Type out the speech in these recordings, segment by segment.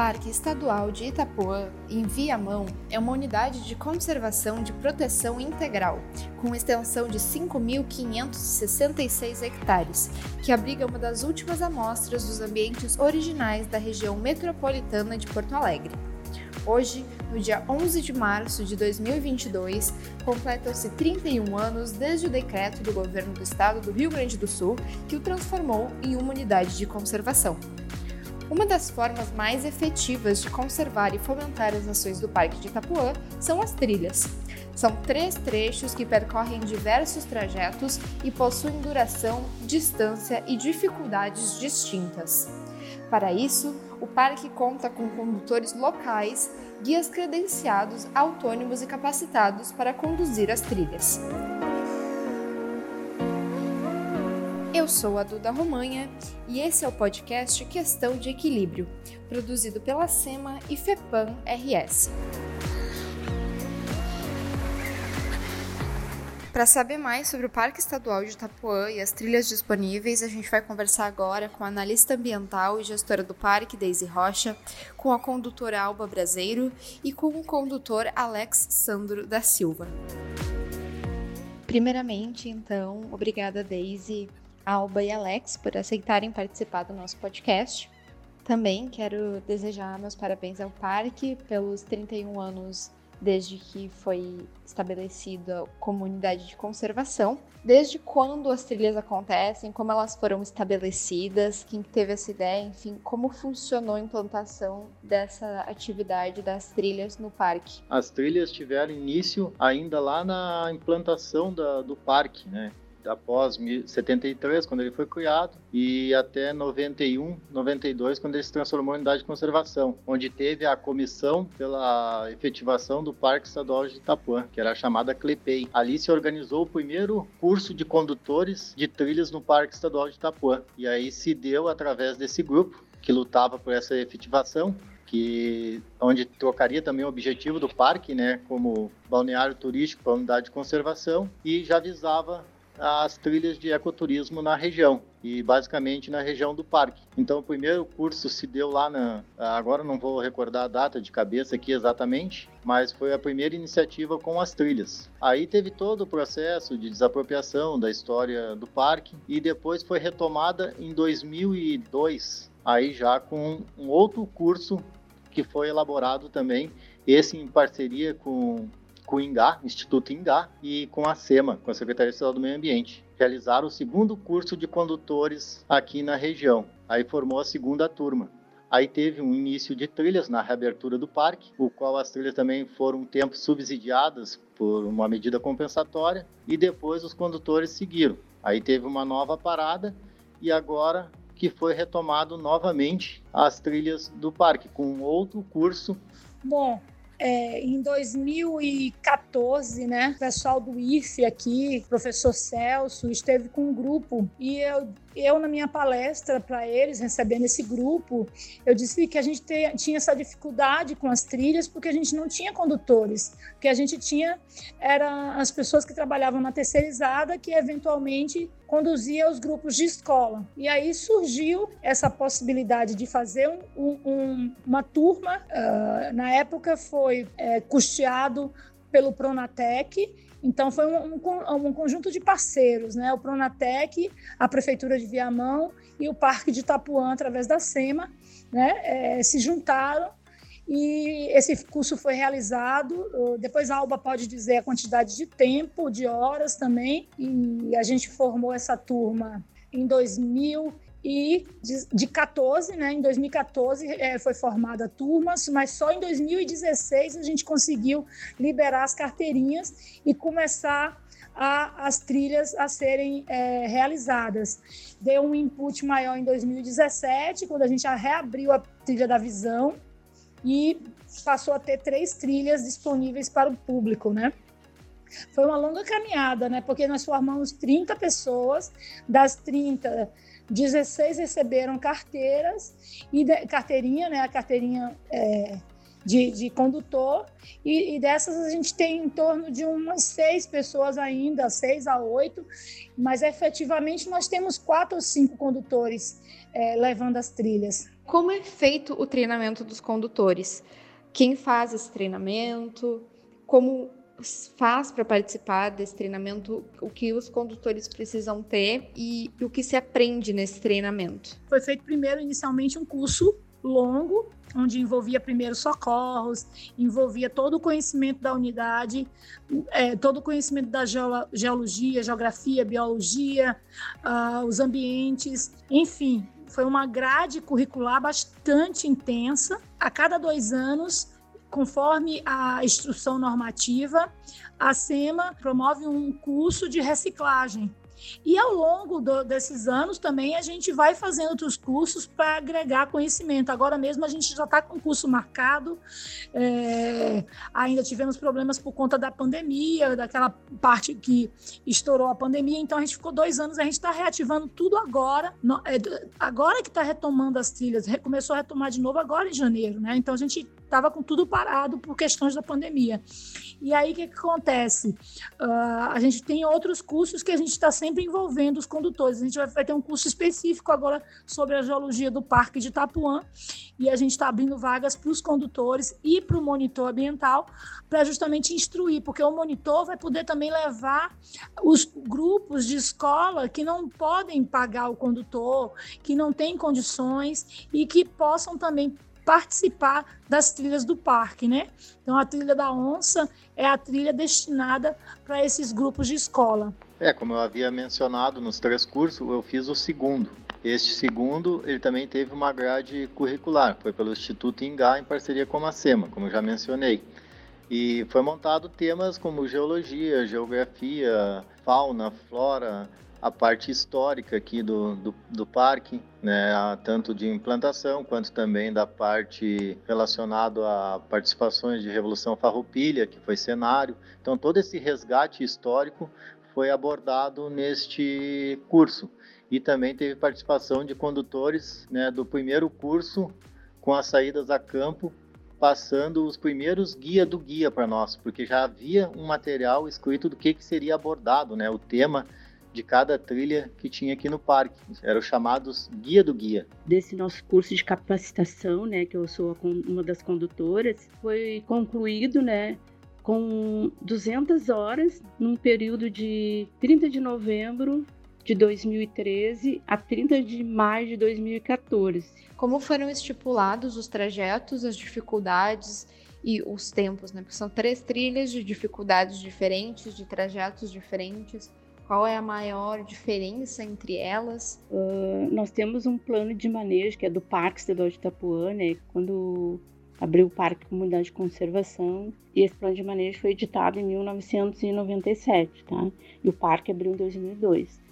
Parque Estadual de Itapuã, em Viamão, é uma unidade de conservação de proteção integral, com extensão de 5.566 hectares, que abriga uma das últimas amostras dos ambientes originais da região metropolitana de Porto Alegre. Hoje, no dia 11 de março de 2022, completam-se 31 anos desde o decreto do governo do estado do Rio Grande do Sul que o transformou em uma unidade de conservação. Uma das formas mais efetivas de conservar e fomentar as ações do Parque de Itapuã são as trilhas. São três trechos que percorrem diversos trajetos e possuem duração, distância e dificuldades distintas. Para isso, o parque conta com condutores locais, guias credenciados, autônomos e capacitados para conduzir as trilhas. Eu sou a Duda Romanha e esse é o podcast Questão de Equilíbrio, produzido pela SEMA e FEPAM RS. Para saber mais sobre o Parque Estadual de Itapuã e as trilhas disponíveis, a gente vai conversar agora com a analista ambiental e gestora do parque, Deise Rocha, com a condutora Alba Braseiro e com o condutor Alex Sandro da Silva. Primeiramente, então, obrigada, Deise, Alba e Alex por aceitarem participar do nosso podcast. Também quero desejar meus parabéns ao parque pelos 31 anos desde que foi estabelecida como unidade de conservação. Desde quando as trilhas acontecem, como elas foram estabelecidas, quem teve essa ideia, enfim, como funcionou a implantação dessa atividade das trilhas no parque? As trilhas tiveram início ainda lá na implantação da, do parque, né? Após 73, quando ele foi criado, e até 91, 92, quando ele se transformou em unidade de conservação, onde teve a comissão pela efetivação do Parque Estadual de Itapuã, que era chamada CLEPEI. Ali se organizou o primeiro curso de condutores de trilhas no Parque Estadual de Itapuã. E aí se deu através desse grupo que lutava por essa efetivação, que onde trocaria também o objetivo do parque, né, como balneário turístico para unidade de conservação e já visava as trilhas de ecoturismo na região e basicamente na região do parque. Então o primeiro curso se deu lá na, agora não vou recordar a data de cabeça aqui exatamente, mas foi a primeira iniciativa com as trilhas. Aí teve todo o processo de desapropriação da história do parque e depois foi retomada em 2002, aí já com um outro curso que foi elaborado também, esse em parceria com com o INGA, Instituto INGA, e com a SEMA, com a Secretaria Estadual do Meio Ambiente. Realizaram o segundo curso de condutores aqui na região. Aí formou a segunda turma. Aí teve um início de trilhas na reabertura do parque, o qual as trilhas também foram um tempo subsidiadas por uma medida compensatória, e depois os condutores seguiram. Aí teve uma nova parada e agora que foi retomado novamente as trilhas do parque com outro curso. Bom, é, em 2014, né, o pessoal do IFE aqui, professor Celso, esteve com um grupo e eu eu, na minha palestra para eles, recebendo esse grupo, eu disse que a gente te, tinha essa dificuldade com as trilhas porque a gente não tinha condutores. O que a gente tinha era as pessoas que trabalhavam na terceirizada que eventualmente conduzia os grupos de escola. E aí surgiu essa possibilidade de fazer um, um, uma turma. Uh, na época foi é, custeado pelo Pronatec então, foi um, um, um, conjunto de parceiros, né? O Pronatec, a Prefeitura de Viamão e o Parque de Itapuã, através da SEMA, né? É, se juntaram e esse curso foi realizado. Depois a Alba pode dizer a quantidade de tempo, de horas também. E a gente formou essa turma em 2000 e de, de 14, né, em 2014 é, foi formada turmas, mas só em 2016 a gente conseguiu liberar as carteirinhas e começar a, as trilhas a serem é, realizadas. Deu um input maior em 2017, quando a gente reabriu a trilha da visão e passou a ter três trilhas disponíveis para o público, né? Foi uma longa caminhada, né? Porque nós formamos 30 pessoas, das 30 16 receberam carteiras e de, carteirinha, né, a carteirinha é, de, de, condutor, e, e, dessas a gente tem em torno de umas seis pessoas ainda, seis a oito, mas efetivamente nós temos quatro ou cinco condutores é, levando as trilhas. como é feito o treinamento dos condutores? Quem faz esse treinamento? Como faz para participar desse treinamento, o que os condutores precisam ter e, o que se aprende nesse treinamento? Foi feito primeiro, inicialmente, um curso longo, onde envolvia primeiros socorros, envolvia todo o conhecimento da unidade, é, todo o conhecimento da geologia, geografia, biologia, uh, os ambientes, enfim, foi uma grade curricular bastante intensa. A cada dois anos Conforme a instrução normativa, a SEMA promove um curso de reciclagem e ao longo do, desses anos também a gente vai fazendo outros cursos para agregar conhecimento. Agora mesmo a gente já está com o curso marcado, é, ainda tivemos problemas por conta da pandemia, daquela parte que estourou a pandemia, então a gente ficou dois anos, a gente está reativando tudo agora, no, é, agora que está retomando as trilhas, começou a retomar de novo agora em janeiro, né? Então a gente estava com tudo parado por questões da pandemia. E aí o que, que acontece? Uh, a gente tem outros cursos que a gente está sempre envolvendo os condutores. A gente vai, vai, ter um curso específico agora sobre a geologia do Parque de Itapuã e a gente está abrindo vagas para os condutores e para o monitor ambiental para justamente instruir, porque o monitor vai poder também levar os grupos de escola que não podem pagar o condutor, que não têm condições e que possam também participar das trilhas do parque, né? Então a trilha da onça é a trilha destinada para esses grupos de escola. É, como eu havia mencionado nos três cursos, eu fiz o segundo. Este segundo, ele também teve uma grade curricular, foi pelo Instituto Ingá em parceria com a SEMA, como eu já mencionei. E foi montado temas como geologia, geografia, fauna, flora, a parte histórica aqui do, do, do, parque, né, tanto de implantação quanto também da parte relacionada a participações de Revolução Farroupilha, que foi cenário. Então, todo esse resgate histórico foi abordado neste curso. E também teve participação de condutores né, do primeiro curso com as saídas a campo, passando os primeiros guia do guia para nós, porque já havia um material escrito do que, que seria abordado, né, o tema de cada trilha que tinha aqui no parque. Eram os chamados guia do guia. Desse nosso curso de capacitação, né, que eu sou uma das condutoras, foi concluído, né, com 200 horas num período de 30 de novembro de 2013 a 30 de maio de 2014. Como foram estipulados os trajetos, as dificuldades e os tempos, né? Porque são três trilhas de dificuldades diferentes, de trajetos diferentes. Qual é a maior diferença entre elas? Uh, nós temos um plano de manejo que é do Parque Estadual de Itapuã, né? Quando abriu o Parque Comunidade de Conservação e esse plano de manejo foi editado em 1997, tá? E o parque abriu em 2002.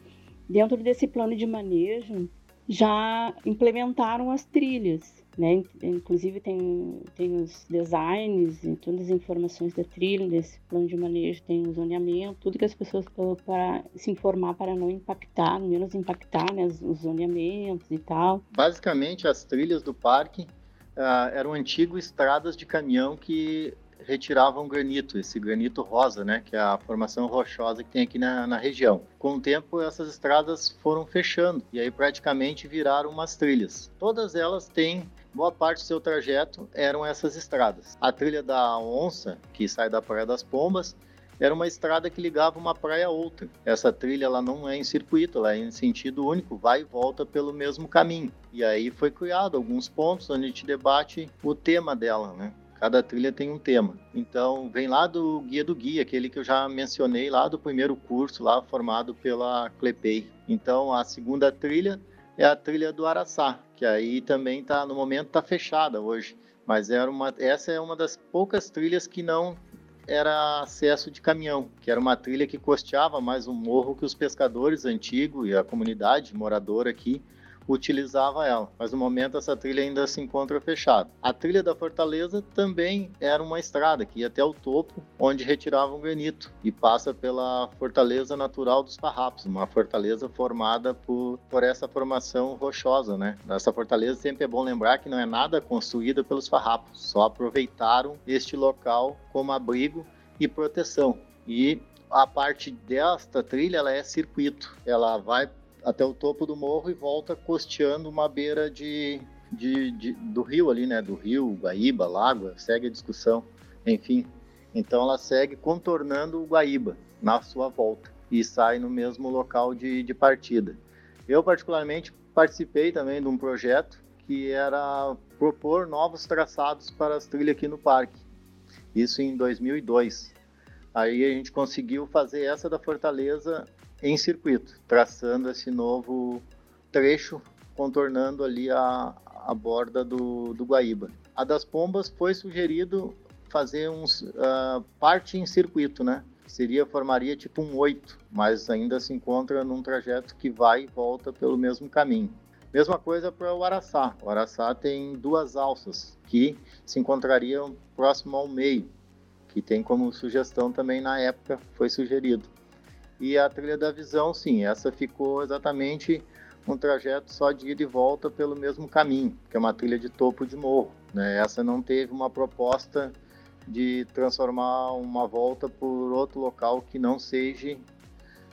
Dentro desse plano de manejo já implementaram as trilhas, né? Inclusive tem, tem os designs e todas as informações da trilha, desse plano de manejo, tem o zoneamento, tudo que as pessoas para se informar para não impactar, menos impactar né, os, os zoneamentos e tal. Basicamente as trilhas do parque uh, eram antigas estradas de caminhão que retiravam granito, esse granito rosa, né, que é a formação rochosa que tem aqui na, na região. Com o tempo, essas estradas foram fechando e aí praticamente viraram umas trilhas. Todas elas têm boa parte do seu trajeto eram essas estradas. A trilha da Onça, que sai da Praia das Pombas, era uma estrada que ligava uma praia a outra. Essa trilha ela não é em circuito, ela é em sentido único, vai e volta pelo mesmo caminho. E aí foi criado alguns pontos onde a gente debate o tema dela, né? Cada trilha tem um tema. Então, vem lá do Guia do Guia, aquele que eu já mencionei lá do primeiro curso, lá formado pela Clepei. Então, a segunda trilha é a trilha do Araçá, que aí também tá no momento está fechada hoje, mas era uma, essa é uma das poucas trilhas que não era acesso de caminhão, que era uma trilha que costeava mais um morro que os pescadores antigos e a comunidade moradora aqui utilizava ela, mas no momento essa trilha ainda se encontra fechada. A trilha da Fortaleza também era uma estrada que ia até o topo, onde retirava o granito e passa pela Fortaleza Natural dos Farrapos, uma fortaleza formada por, por essa formação rochosa, né? Essa fortaleza sempre é bom lembrar que não é nada construída pelos farrapos, só aproveitaram este local como abrigo e proteção. E a parte desta trilha ela é circuito, ela vai até o topo do morro e volta costeando uma beira de de, de, do rio ali, né? Do rio, Guaíba, Lagoa, segue a discussão, enfim. Então ela segue contornando o Guaíba na sua volta e sai no mesmo local de, de partida. Eu, particularmente, participei também de um projeto que era propor novos traçados para as trilhas aqui no parque. Isso em 2002. Aí a gente conseguiu fazer essa da Fortaleza em circuito, traçando esse novo trecho, contornando ali a, a borda do, do Guaíba. A das Pombas foi sugerido fazer uns uh, parte em circuito, né? Seria formaria tipo um oito, mas ainda se encontra num trajeto que vai e volta pelo mesmo caminho. Mesma coisa para o Araçá. O Araçá tem duas alças que se encontrariam próximo ao meio, que tem como sugestão também na época foi sugerido. E a trilha da visão, sim, essa ficou exatamente um trajeto só de ida e volta pelo mesmo caminho, que é uma trilha de topo de morro. Né? Essa não teve uma proposta de transformar uma volta por outro local que não seja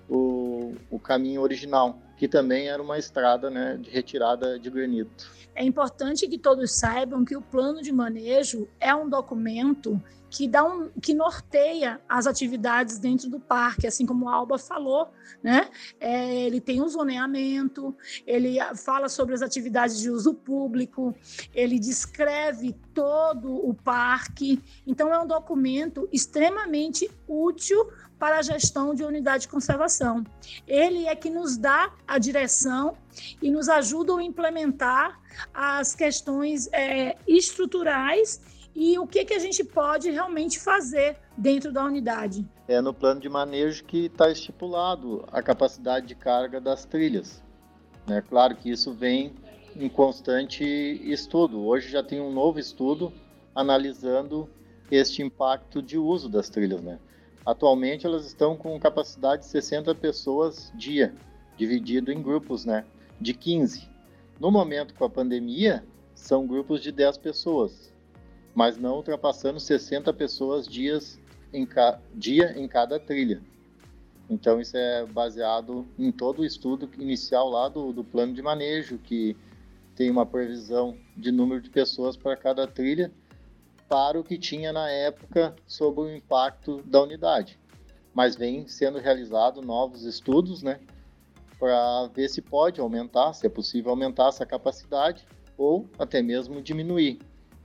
o, o caminho original, que também era uma estrada né, de retirada de granito. É importante que todos saibam que o plano de manejo é um documento que dá um, que norteia as atividades dentro do parque, assim como a Alba falou, né? É, ele tem um zoneamento, ele fala sobre as atividades de uso público, ele descreve todo o parque. Então é um documento extremamente útil para a gestão de unidade de conservação. Ele é que nos dá a direção e nos ajuda a implementar as questões é, estruturais e o que, que a gente pode realmente fazer dentro da unidade. É no plano de manejo que está estipulado a capacidade de carga das trilhas. É claro que isso vem em constante estudo. Hoje já tem um novo estudo analisando este impacto de uso das trilhas. Né? Atualmente elas estão com capacidade de 60 pessoas dia, dividido em grupos né, de 15. No momento com a pandemia, são grupos de 10 pessoas mas não ultrapassando 60 pessoas dias em dia em cada trilha. Então isso é baseado em todo o estudo inicial lá do, do plano de manejo, que tem uma previsão de número de pessoas para cada trilha, para o que tinha na época sobre o impacto da unidade. Mas vem sendo realizado novos estudos, né, para ver se pode aumentar, se é possível aumentar essa capacidade ou até mesmo diminuir.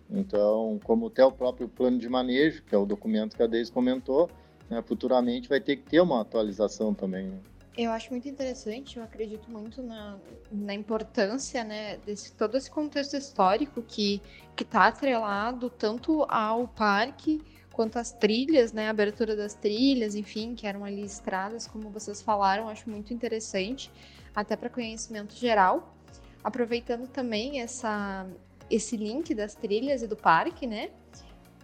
Então, como até o próprio plano de manejo, que é o documento que a Deise comentou, né, futuramente vai ter que ter uma atualização também. Eu acho muito interessante, eu acredito muito na, na importância né, desse todo esse contexto histórico que está atrelado tanto ao parque quanto às trilhas, né, a abertura das trilhas, enfim, que eram ali estradas, como vocês falaram, acho muito interessante, até para conhecimento geral. Aproveitando também essa, esse link das trilhas e do parque, né?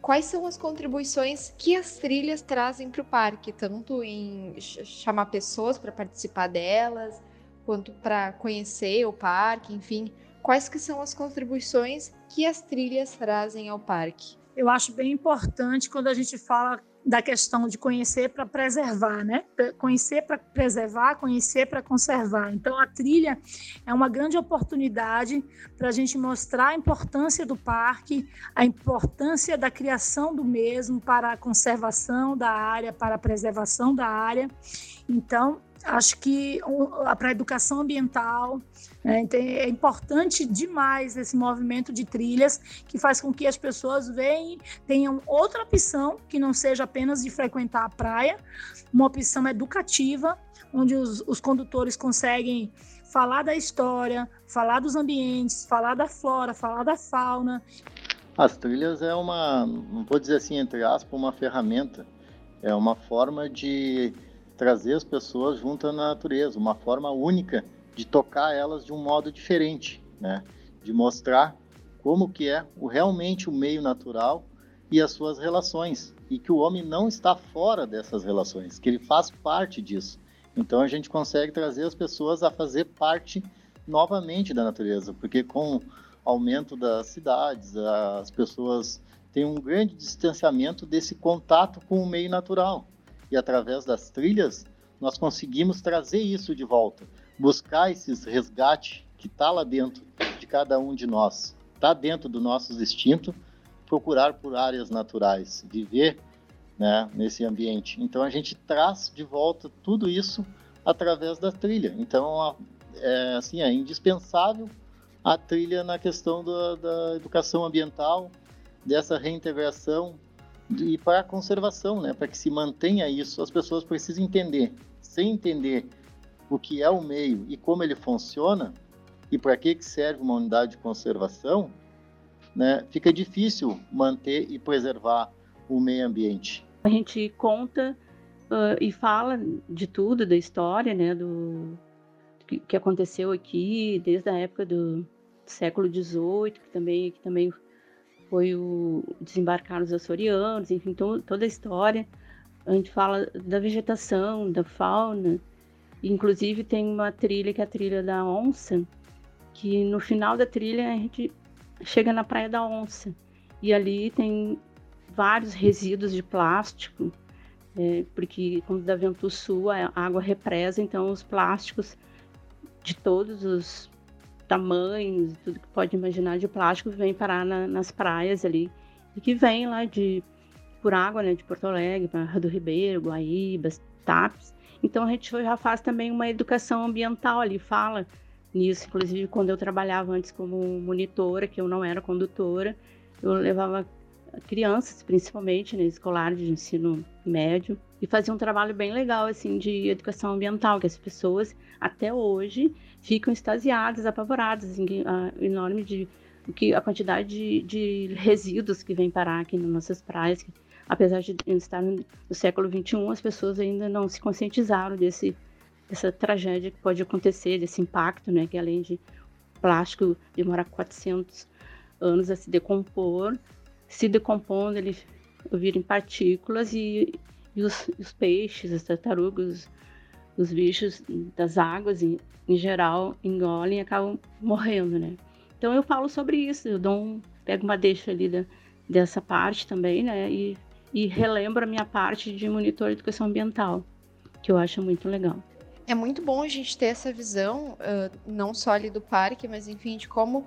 Quais são as contribuições que as trilhas trazem para o parque, tanto em chamar pessoas para participar delas, quanto para conhecer o parque, enfim, quais que são as contribuições que as trilhas trazem ao parque? Eu acho bem importante quando a gente fala da questão de conhecer para preservar, né? Conhecer para preservar, conhecer para conservar. Então, a trilha é uma grande oportunidade para a gente mostrar a importância do parque, a importância da criação do mesmo para a conservação da área, para a preservação da área. Então, acho que para a educação ambiental né, é importante demais esse movimento de trilhas que faz com que as pessoas venham, tenham outra opção que não seja apenas de frequentar a praia, uma opção educativa onde os, os condutores conseguem falar da história, falar dos ambientes, falar da flora, falar da fauna. As trilhas é uma, não vou dizer assim entre aspas, uma ferramenta, é uma forma de trazer as pessoas junto à natureza, uma forma única de tocar elas de um modo diferente, né? De mostrar como que é o, realmente o meio natural e as suas relações e que o homem não está fora dessas relações, que ele faz parte disso. Então a gente consegue trazer as pessoas a fazer parte novamente da natureza, porque com o aumento das cidades, as pessoas têm um grande distanciamento desse contato com o meio natural e através das trilhas nós conseguimos trazer isso de volta, buscar esses resgate que está lá dentro de cada um de nós. Está dentro do nosso instinto procurar por áreas naturais, viver né, nesse ambiente. Então a gente traz de volta tudo isso através da trilha. Então é assim é indispensável a trilha na questão da, da educação ambiental, dessa reintegração e para a conservação, né, para que se mantenha isso, as pessoas precisam entender. Sem entender o que é o meio e como ele funciona e para que, que serve uma unidade de conservação, né, fica difícil manter e preservar o meio ambiente. A gente conta uh, e fala de tudo, da história, né, do que, que aconteceu aqui desde a época do, século XVIII, que também, que também foi o desembarcar os açorianos, enfim, to, toda a história. A gente fala da vegetação, da fauna, inclusive tem uma trilha que é a trilha da onça, que no final da trilha a gente chega na Praia da Onça e ali tem vários resíduos de plástico, é, porque quando dá vento sul a água represa, então os plásticos de todos os tamanhos, tudo que pode imaginar de plástico vem parar na, nas praias ali e que vem lá de por água, né, de Porto Alegre, Barra do Ribeiro, Guaíbas, Tapes. Então a gente já faz também uma educação ambiental ali, fala nisso. Inclusive, quando eu trabalhava antes como monitora, que eu não era condutora, eu levava crianças, principalmente, né, escolar de ensino médio, e fazia um trabalho bem legal, assim, de educação ambiental, que as pessoas, até hoje, ficam extasiadas, apavoradas, assim, a enorme de que a quantidade de, de resíduos que vem parar aqui nas nossas praias, que, apesar de estar no, século 21, as pessoas ainda não se conscientizaram desse essa tragédia que pode acontecer, desse impacto, né, que além de plástico demorar 400 anos a se decompor, se decompondo ele vira em partículas e, e os, os, peixes, as tartarugas, os bichos das águas em, em geral engolem e acabam morrendo, né? Então eu falo sobre isso, eu dou um, pego uma deixa ali da, dessa parte também, né? E, e relembro a minha parte de monitor de educação ambiental, que eu acho muito legal é muito bom a gente ter essa visão, uh, não só ali do parque, mas enfim, de como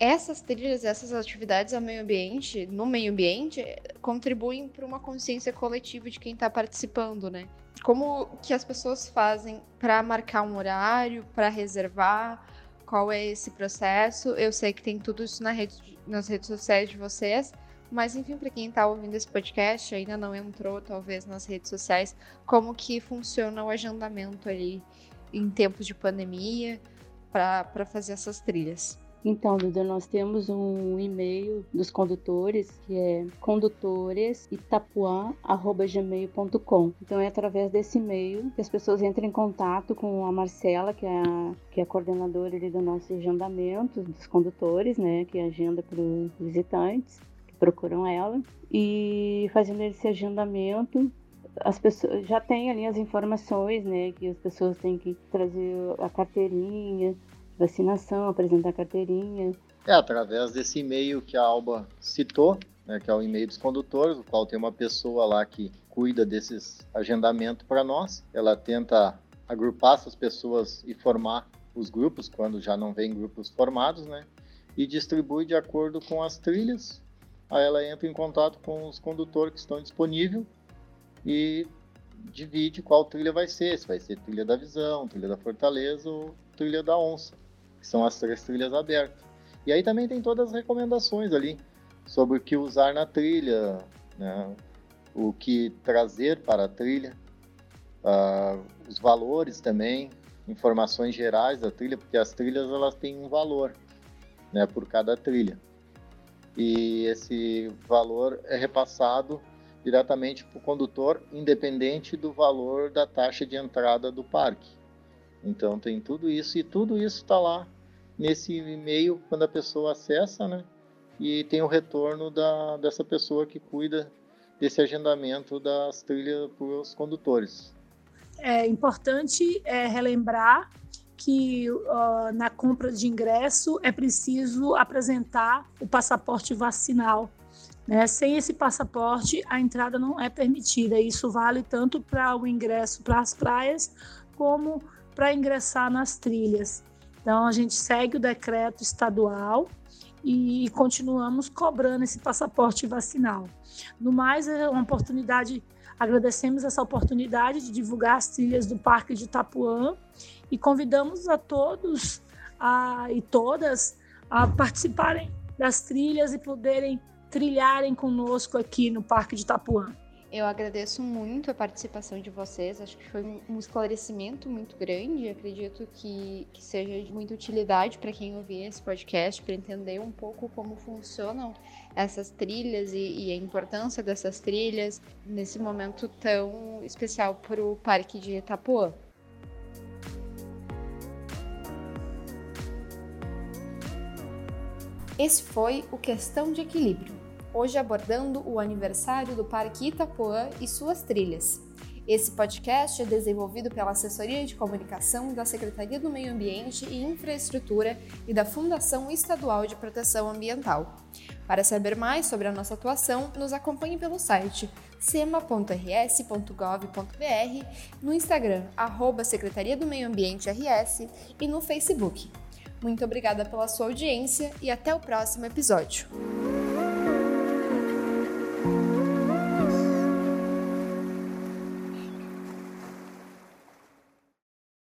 essas trilhas, essas atividades ao meio ambiente, no meio ambiente, contribuem para uma consciência coletiva de quem está participando, né? Como que as pessoas fazem para marcar um horário, para reservar, qual é esse processo? Eu sei que tem tudo isso na rede, nas redes sociais de vocês, mas enfim, para quem está ouvindo esse podcast, ainda não entrou talvez nas redes sociais, como que funciona o agendamento ali em tempos de pandemia para fazer essas trilhas? Então, Duda, nós temos um e-mail dos condutores que é condutoresitapuã.gmail.com. Então é através desse e-mail que as pessoas entram em contato com a Marcela, que é a, que é a coordenadora ali do nosso agendamento dos condutores, né? Que agenda para os visitantes procuram ela e fazendo esse agendamento as pessoas já têm ali as informações, né, que as pessoas têm que trazer a carteirinha, vacinação, apresentar carteirinha. É através desse e-mail que a Alba citou, né, que é o e-mail dos condutores, o qual tem uma pessoa lá que cuida desses agendamentos para nós. Ela tenta agrupar essas pessoas e formar os grupos quando já não vem grupos formados, né? E distribui de acordo com as trilhas Aí ela entra em contato com os condutores que estão disponíveis e divide qual trilha vai ser. Se vai ser trilha da visão, trilha da fortaleza ou trilha da onça, que são as três trilhas abertas. E aí também tem todas as recomendações ali sobre o que usar na trilha, né? o que trazer para a trilha, uh, os valores também, informações gerais da trilha, porque as trilhas elas têm um valor né, por cada trilha e esse valor é repassado diretamente para o condutor, independente do valor da taxa de entrada do parque. Então tem tudo isso e tudo isso está lá nesse e-mail quando a pessoa acessa, né? E tem o retorno da, dessa pessoa que cuida desse agendamento das trilhas para os condutores. É importante é, relembrar que uh, na compra de ingresso é preciso apresentar o passaporte vacinal. Né? Sem esse passaporte, a entrada não é permitida. Isso vale tanto para o ingresso para as praias como para ingressar nas trilhas. Então a gente segue o decreto estadual e continuamos cobrando esse passaporte vacinal. No mais, é uma oportunidade, agradecemos essa oportunidade de divulgar as trilhas do Parque de Itapuã e convidamos a todos a, e todas a participarem das trilhas e poderem trilharem conosco aqui no Parque de Itapuã. Eu agradeço muito a participação de vocês, acho que foi um esclarecimento muito grande. Acredito que, que seja de muita utilidade para quem ouvir esse podcast, para entender um pouco como funcionam essas trilhas e, e, a importância dessas trilhas nesse momento tão especial para o Parque de Itapuã. Esse foi o Questão de Equilíbrio hoje abordando o aniversário do Parque Itapuã e suas trilhas. Esse podcast é desenvolvido pela Assessoria de Comunicação da Secretaria do Meio Ambiente e Infraestrutura e da Fundação Estadual de Proteção Ambiental. Para saber mais sobre a nossa atuação, nos acompanhe pelo site sema.rs.gov.br, no Instagram, arroba Secretaria do Meio Ambiente RS e no Facebook. Muito obrigada pela sua audiência e até o próximo episódio.